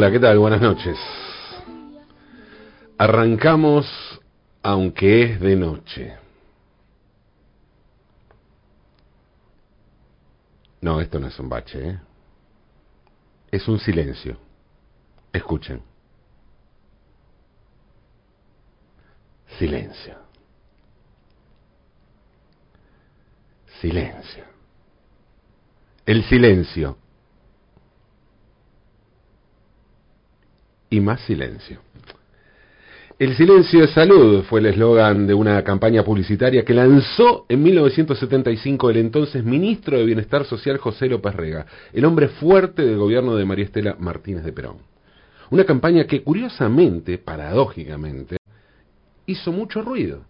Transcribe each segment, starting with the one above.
Hola, ¿qué tal? Buenas noches. Arrancamos aunque es de noche. No, esto no es un bache, ¿eh? Es un silencio. Escuchen. Silencio. Silencio. El silencio. Y más silencio. El silencio de salud fue el eslogan de una campaña publicitaria que lanzó en 1975 el entonces ministro de Bienestar Social José López Rega, el hombre fuerte del gobierno de María Estela Martínez de Perón. Una campaña que curiosamente, paradójicamente, hizo mucho ruido.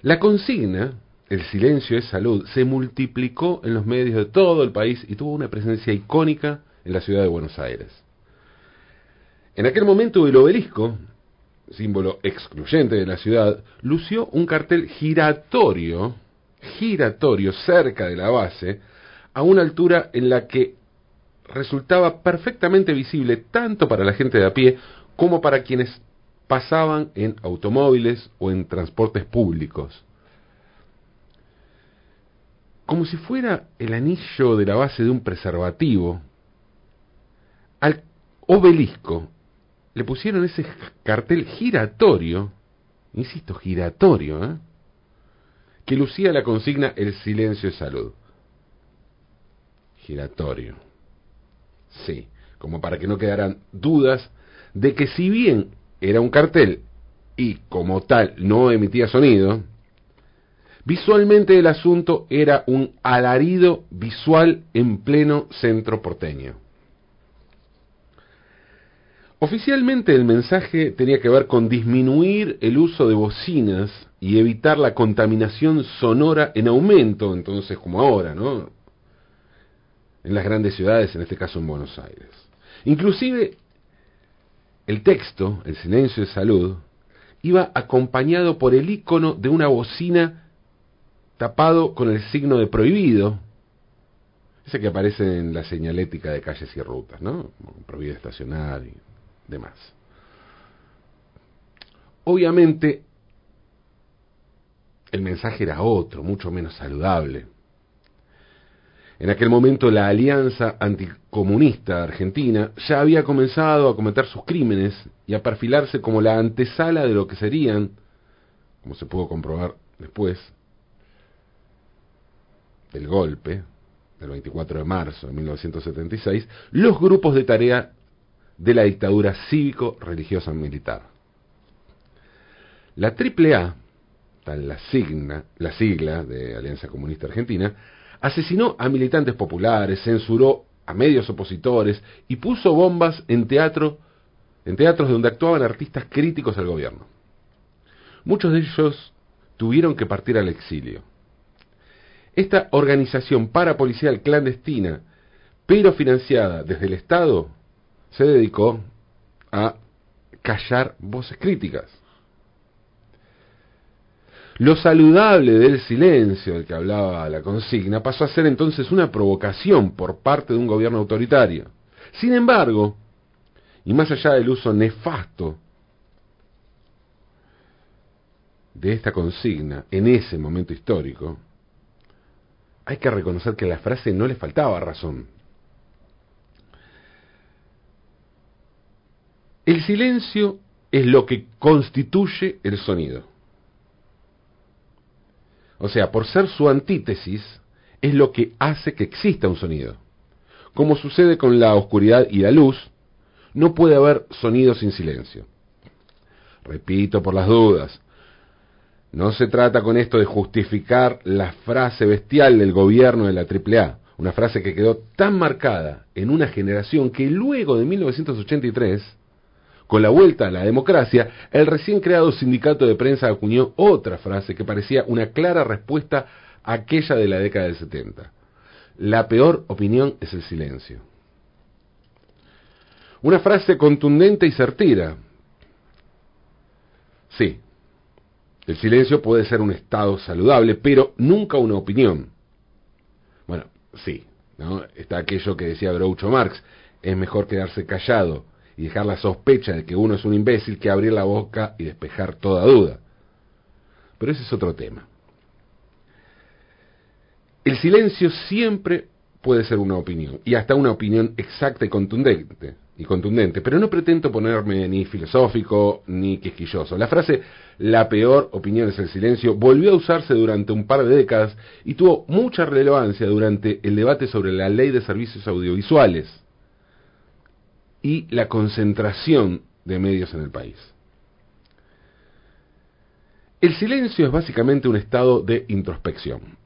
La consigna, el silencio de salud, se multiplicó en los medios de todo el país y tuvo una presencia icónica en la ciudad de Buenos Aires. En aquel momento el obelisco, símbolo excluyente de la ciudad, lució un cartel giratorio, giratorio cerca de la base, a una altura en la que resultaba perfectamente visible tanto para la gente de a pie como para quienes pasaban en automóviles o en transportes públicos. Como si fuera el anillo de la base de un preservativo, al obelisco le pusieron ese cartel giratorio, insisto, giratorio, ¿eh? que lucía la consigna El silencio de salud. Giratorio. Sí, como para que no quedaran dudas de que si bien era un cartel y como tal no emitía sonido, visualmente el asunto era un alarido visual en pleno centro porteño. Oficialmente el mensaje tenía que ver con disminuir el uso de bocinas y evitar la contaminación sonora en aumento, entonces como ahora, ¿no? En las grandes ciudades, en este caso en Buenos Aires. Inclusive el texto, el silencio de salud, iba acompañado por el icono de una bocina tapado con el signo de prohibido, ese que aparece en la señalética de calles y rutas, ¿no? Prohibido estacionar y demás. Obviamente, el mensaje era otro, mucho menos saludable. En aquel momento la Alianza Anticomunista Argentina ya había comenzado a cometer sus crímenes y a perfilarse como la antesala de lo que serían, como se pudo comprobar después, del golpe del 24 de marzo de 1976, los grupos de tarea de la dictadura cívico-religiosa militar. La AAA, tal la, la sigla de Alianza Comunista Argentina, asesinó a militantes populares, censuró a medios opositores y puso bombas en teatro en teatros donde actuaban artistas críticos al gobierno. Muchos de ellos tuvieron que partir al exilio. Esta organización parapolicial clandestina, pero financiada desde el Estado, se dedicó a callar voces críticas. Lo saludable del silencio del que hablaba la consigna pasó a ser entonces una provocación por parte de un gobierno autoritario. Sin embargo, y más allá del uso nefasto de esta consigna en ese momento histórico, hay que reconocer que la frase no le faltaba razón. El silencio es lo que constituye el sonido. O sea, por ser su antítesis, es lo que hace que exista un sonido. Como sucede con la oscuridad y la luz, no puede haber sonido sin silencio. Repito por las dudas, no se trata con esto de justificar la frase bestial del gobierno de la AAA, una frase que quedó tan marcada en una generación que luego de 1983 con la vuelta a la democracia, el recién creado sindicato de prensa acuñó otra frase que parecía una clara respuesta a aquella de la década del 70. La peor opinión es el silencio. Una frase contundente y certera. Sí, el silencio puede ser un estado saludable, pero nunca una opinión. Bueno, sí, ¿no? está aquello que decía Groucho Marx, es mejor quedarse callado y dejar la sospecha de que uno es un imbécil que abrir la boca y despejar toda duda. Pero ese es otro tema. El silencio siempre puede ser una opinión, y hasta una opinión exacta y contundente, y contundente, pero no pretendo ponerme ni filosófico ni quisquilloso. La frase la peor opinión es el silencio volvió a usarse durante un par de décadas y tuvo mucha relevancia durante el debate sobre la ley de servicios audiovisuales y la concentración de medios en el país. El silencio es básicamente un estado de introspección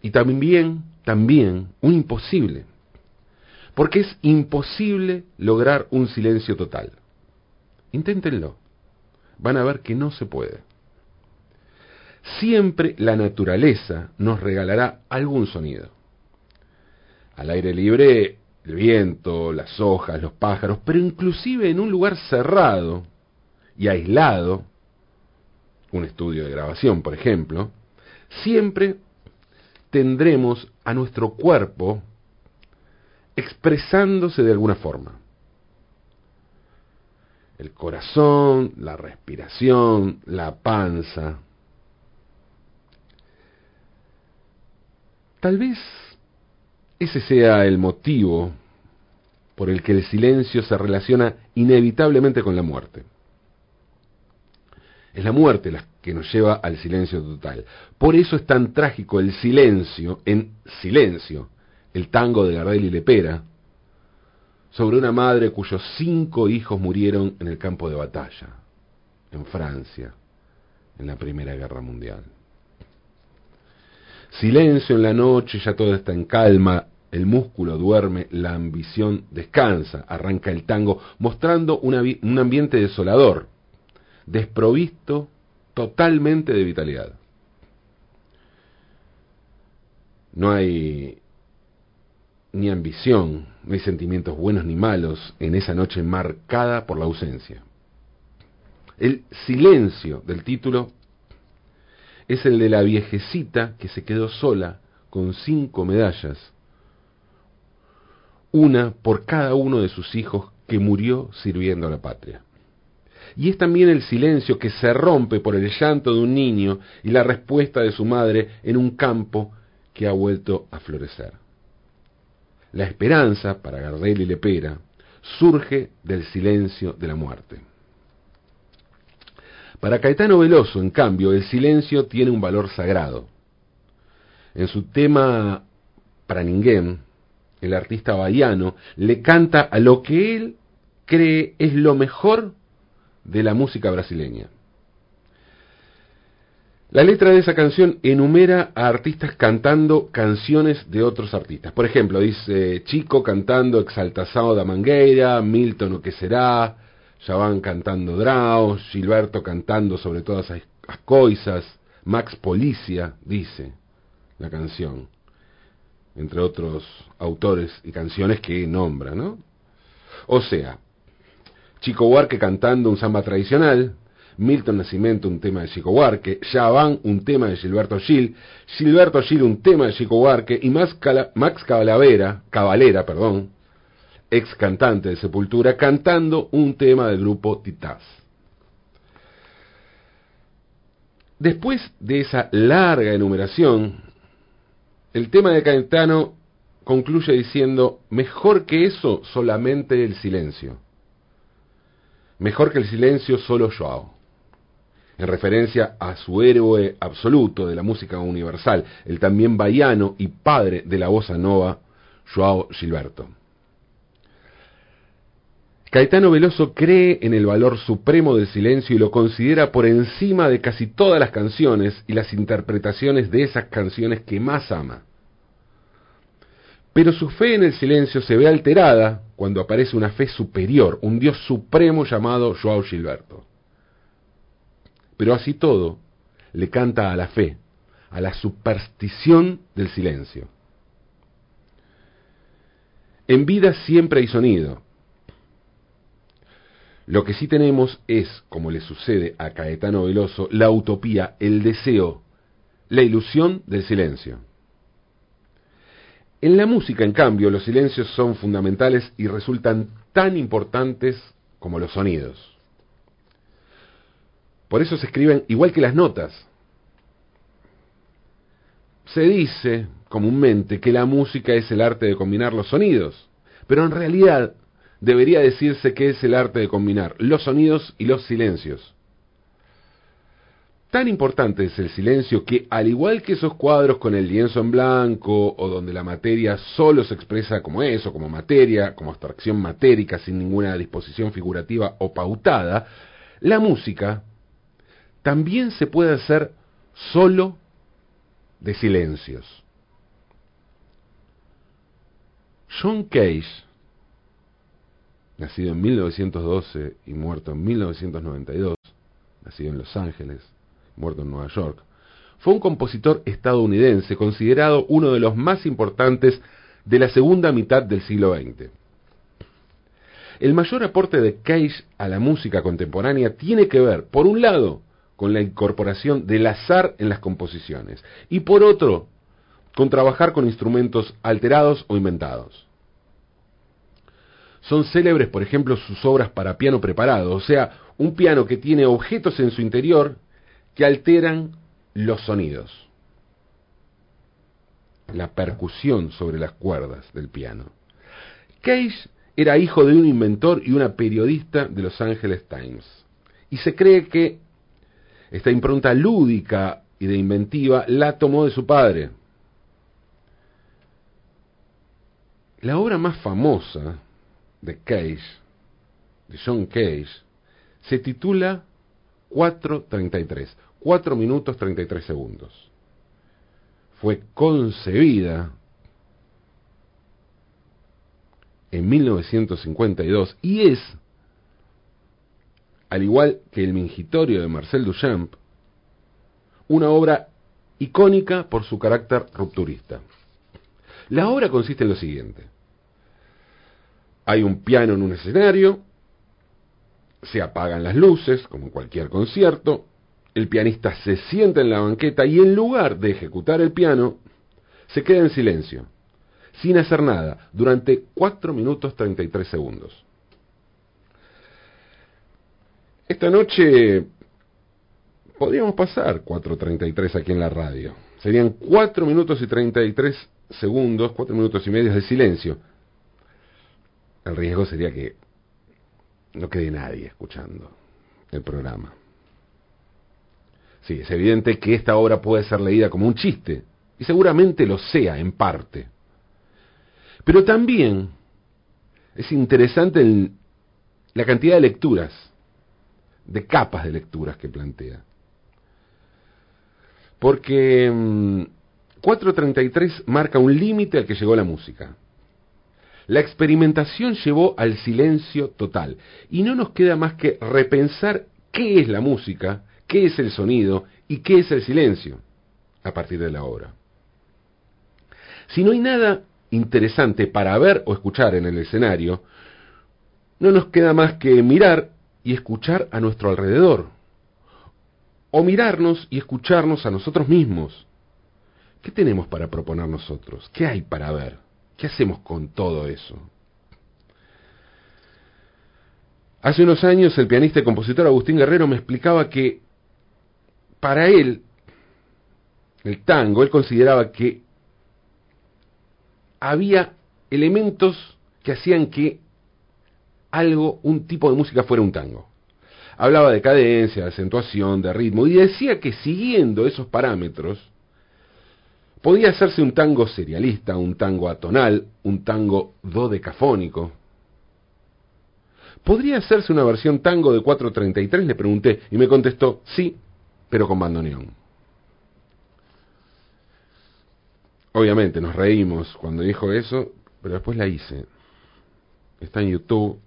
y también, también un imposible porque es imposible lograr un silencio total. Inténtenlo. Van a ver que no se puede. Siempre la naturaleza nos regalará algún sonido. Al aire libre, el viento, las hojas, los pájaros, pero inclusive en un lugar cerrado y aislado, un estudio de grabación, por ejemplo, siempre tendremos a nuestro cuerpo expresándose de alguna forma. El corazón, la respiración, la panza. Tal vez ese sea el motivo por el que el silencio se relaciona inevitablemente con la muerte. Es la muerte la que nos lleva al silencio total. Por eso es tan trágico el silencio en silencio el tango de Gardel y Lepera, sobre una madre cuyos cinco hijos murieron en el campo de batalla, en Francia, en la Primera Guerra Mundial. Silencio en la noche, ya todo está en calma, el músculo duerme, la ambición descansa, arranca el tango, mostrando un ambiente desolador, desprovisto totalmente de vitalidad. No hay ni ambición, no hay sentimientos buenos ni malos en esa noche marcada por la ausencia. El silencio del título es el de la viejecita que se quedó sola con cinco medallas, una por cada uno de sus hijos que murió sirviendo a la patria. Y es también el silencio que se rompe por el llanto de un niño y la respuesta de su madre en un campo que ha vuelto a florecer. La esperanza, para Gardel y Lepera, surge del silencio de la muerte. Para Caetano Veloso, en cambio, el silencio tiene un valor sagrado. En su tema para Ninguém, el artista bahiano le canta a lo que él cree es lo mejor de la música brasileña. La letra de esa canción enumera a artistas cantando canciones de otros artistas. Por ejemplo, dice Chico cantando Exaltazao da Mangueira, Milton o que será, Javan cantando Drao, Gilberto cantando sobre todas las cosas, Max Policia, dice la canción, entre otros autores y canciones que nombra, ¿no? O sea, Chico Huarque cantando un samba tradicional, Milton Nascimento un tema de Chico Huarque, Javan un tema de Gilberto Gil, Gilberto Gil un tema de Chico Huarque y Max, Max Cavalera, Cavalera, perdón, ex cantante de Sepultura, cantando un tema del grupo Titás. Después de esa larga enumeración, el tema de Caetano concluye diciendo, mejor que eso solamente el silencio. Mejor que el silencio solo Joao en referencia a su héroe absoluto de la música universal, el también baiano y padre de la bossa nova, Joao Gilberto. Caetano Veloso cree en el valor supremo del silencio y lo considera por encima de casi todas las canciones y las interpretaciones de esas canciones que más ama. Pero su fe en el silencio se ve alterada cuando aparece una fe superior, un Dios supremo llamado Joao Gilberto. Pero así todo, le canta a la fe, a la superstición del silencio. En vida siempre hay sonido. Lo que sí tenemos es, como le sucede a Caetano Veloso, la utopía, el deseo, la ilusión del silencio. En la música, en cambio, los silencios son fundamentales y resultan tan importantes como los sonidos. Por eso se escriben igual que las notas. Se dice comúnmente que la música es el arte de combinar los sonidos, pero en realidad debería decirse que es el arte de combinar los sonidos y los silencios. Tan importante es el silencio que, al igual que esos cuadros con el lienzo en blanco o donde la materia solo se expresa como eso, como materia, como abstracción matérica sin ninguna disposición figurativa o pautada, la música también se puede hacer solo de silencios. John Cage, nacido en 1912 y muerto en 1992, nacido en Los Ángeles, muerto en Nueva York, fue un compositor estadounidense considerado uno de los más importantes de la segunda mitad del siglo XX. El mayor aporte de Cage a la música contemporánea tiene que ver, por un lado, con la incorporación del azar en las composiciones y por otro, con trabajar con instrumentos alterados o inventados. Son célebres, por ejemplo, sus obras para piano preparado, o sea, un piano que tiene objetos en su interior que alteran los sonidos, la percusión sobre las cuerdas del piano. Cage era hijo de un inventor y una periodista de Los Angeles Times, y se cree que esta impronta lúdica y de inventiva la tomó de su padre. La obra más famosa de Cage, de John Cage, se titula 433. 4 minutos 33 segundos. Fue concebida en 1952 y es, al igual que el Mingitorio de Marcel Duchamp, una obra icónica por su carácter rupturista. La obra consiste en lo siguiente. Hay un piano en un escenario, se apagan las luces, como en cualquier concierto, el pianista se sienta en la banqueta y en lugar de ejecutar el piano, se queda en silencio, sin hacer nada, durante 4 minutos 33 segundos. Esta noche podríamos pasar 4.33 aquí en la radio. Serían 4 minutos y 33 segundos, 4 minutos y medio de silencio. El riesgo sería que no quede nadie escuchando el programa. Sí, es evidente que esta obra puede ser leída como un chiste, y seguramente lo sea en parte. Pero también es interesante la cantidad de lecturas, de capas de lecturas que plantea. Porque 433 mm, marca un límite al que llegó la música. La experimentación llevó al silencio total y no nos queda más que repensar qué es la música qué es el sonido y qué es el silencio a partir de la obra. Si no hay nada interesante para ver o escuchar en el escenario, no nos queda más que mirar y escuchar a nuestro alrededor, o mirarnos y escucharnos a nosotros mismos. ¿Qué tenemos para proponer nosotros? ¿Qué hay para ver? ¿Qué hacemos con todo eso? Hace unos años el pianista y compositor Agustín Guerrero me explicaba que para él, el tango, él consideraba que había elementos que hacían que algo, un tipo de música fuera un tango. Hablaba de cadencia, de acentuación, de ritmo, y decía que siguiendo esos parámetros, podía hacerse un tango serialista, un tango atonal, un tango dodecafónico. ¿Podría hacerse una versión tango de 433? Le pregunté, y me contestó, sí, pero con bandoneón. Obviamente nos reímos cuando dijo eso, pero después la hice. Está en YouTube,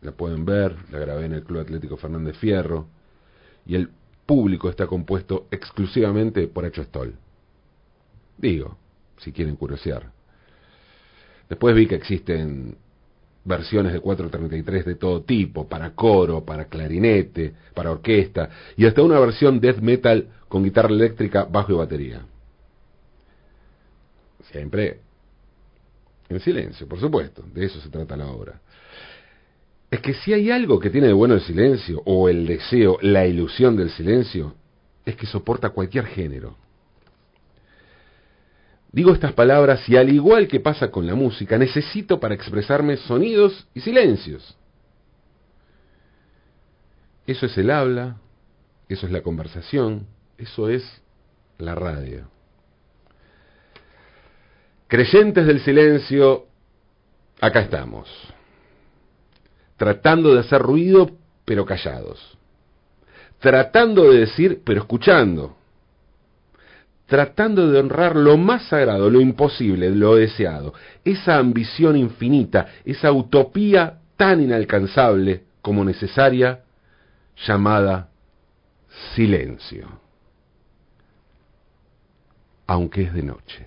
la pueden ver, la grabé en el Club Atlético Fernández Fierro, y el público está compuesto exclusivamente por Hecho Stoll. Digo, si quieren curiosear. Después vi que existen versiones de 433 de todo tipo, para coro, para clarinete, para orquesta, y hasta una versión death metal con guitarra eléctrica, bajo y batería. Siempre En silencio, por supuesto, de eso se trata la obra. Es que si hay algo que tiene de bueno el silencio, o el deseo, la ilusión del silencio, es que soporta cualquier género. Digo estas palabras y al igual que pasa con la música, necesito para expresarme sonidos y silencios. Eso es el habla, eso es la conversación, eso es la radio. Creyentes del silencio, acá estamos, tratando de hacer ruido pero callados, tratando de decir pero escuchando, tratando de honrar lo más sagrado, lo imposible, lo deseado, esa ambición infinita, esa utopía tan inalcanzable como necesaria, llamada silencio, aunque es de noche.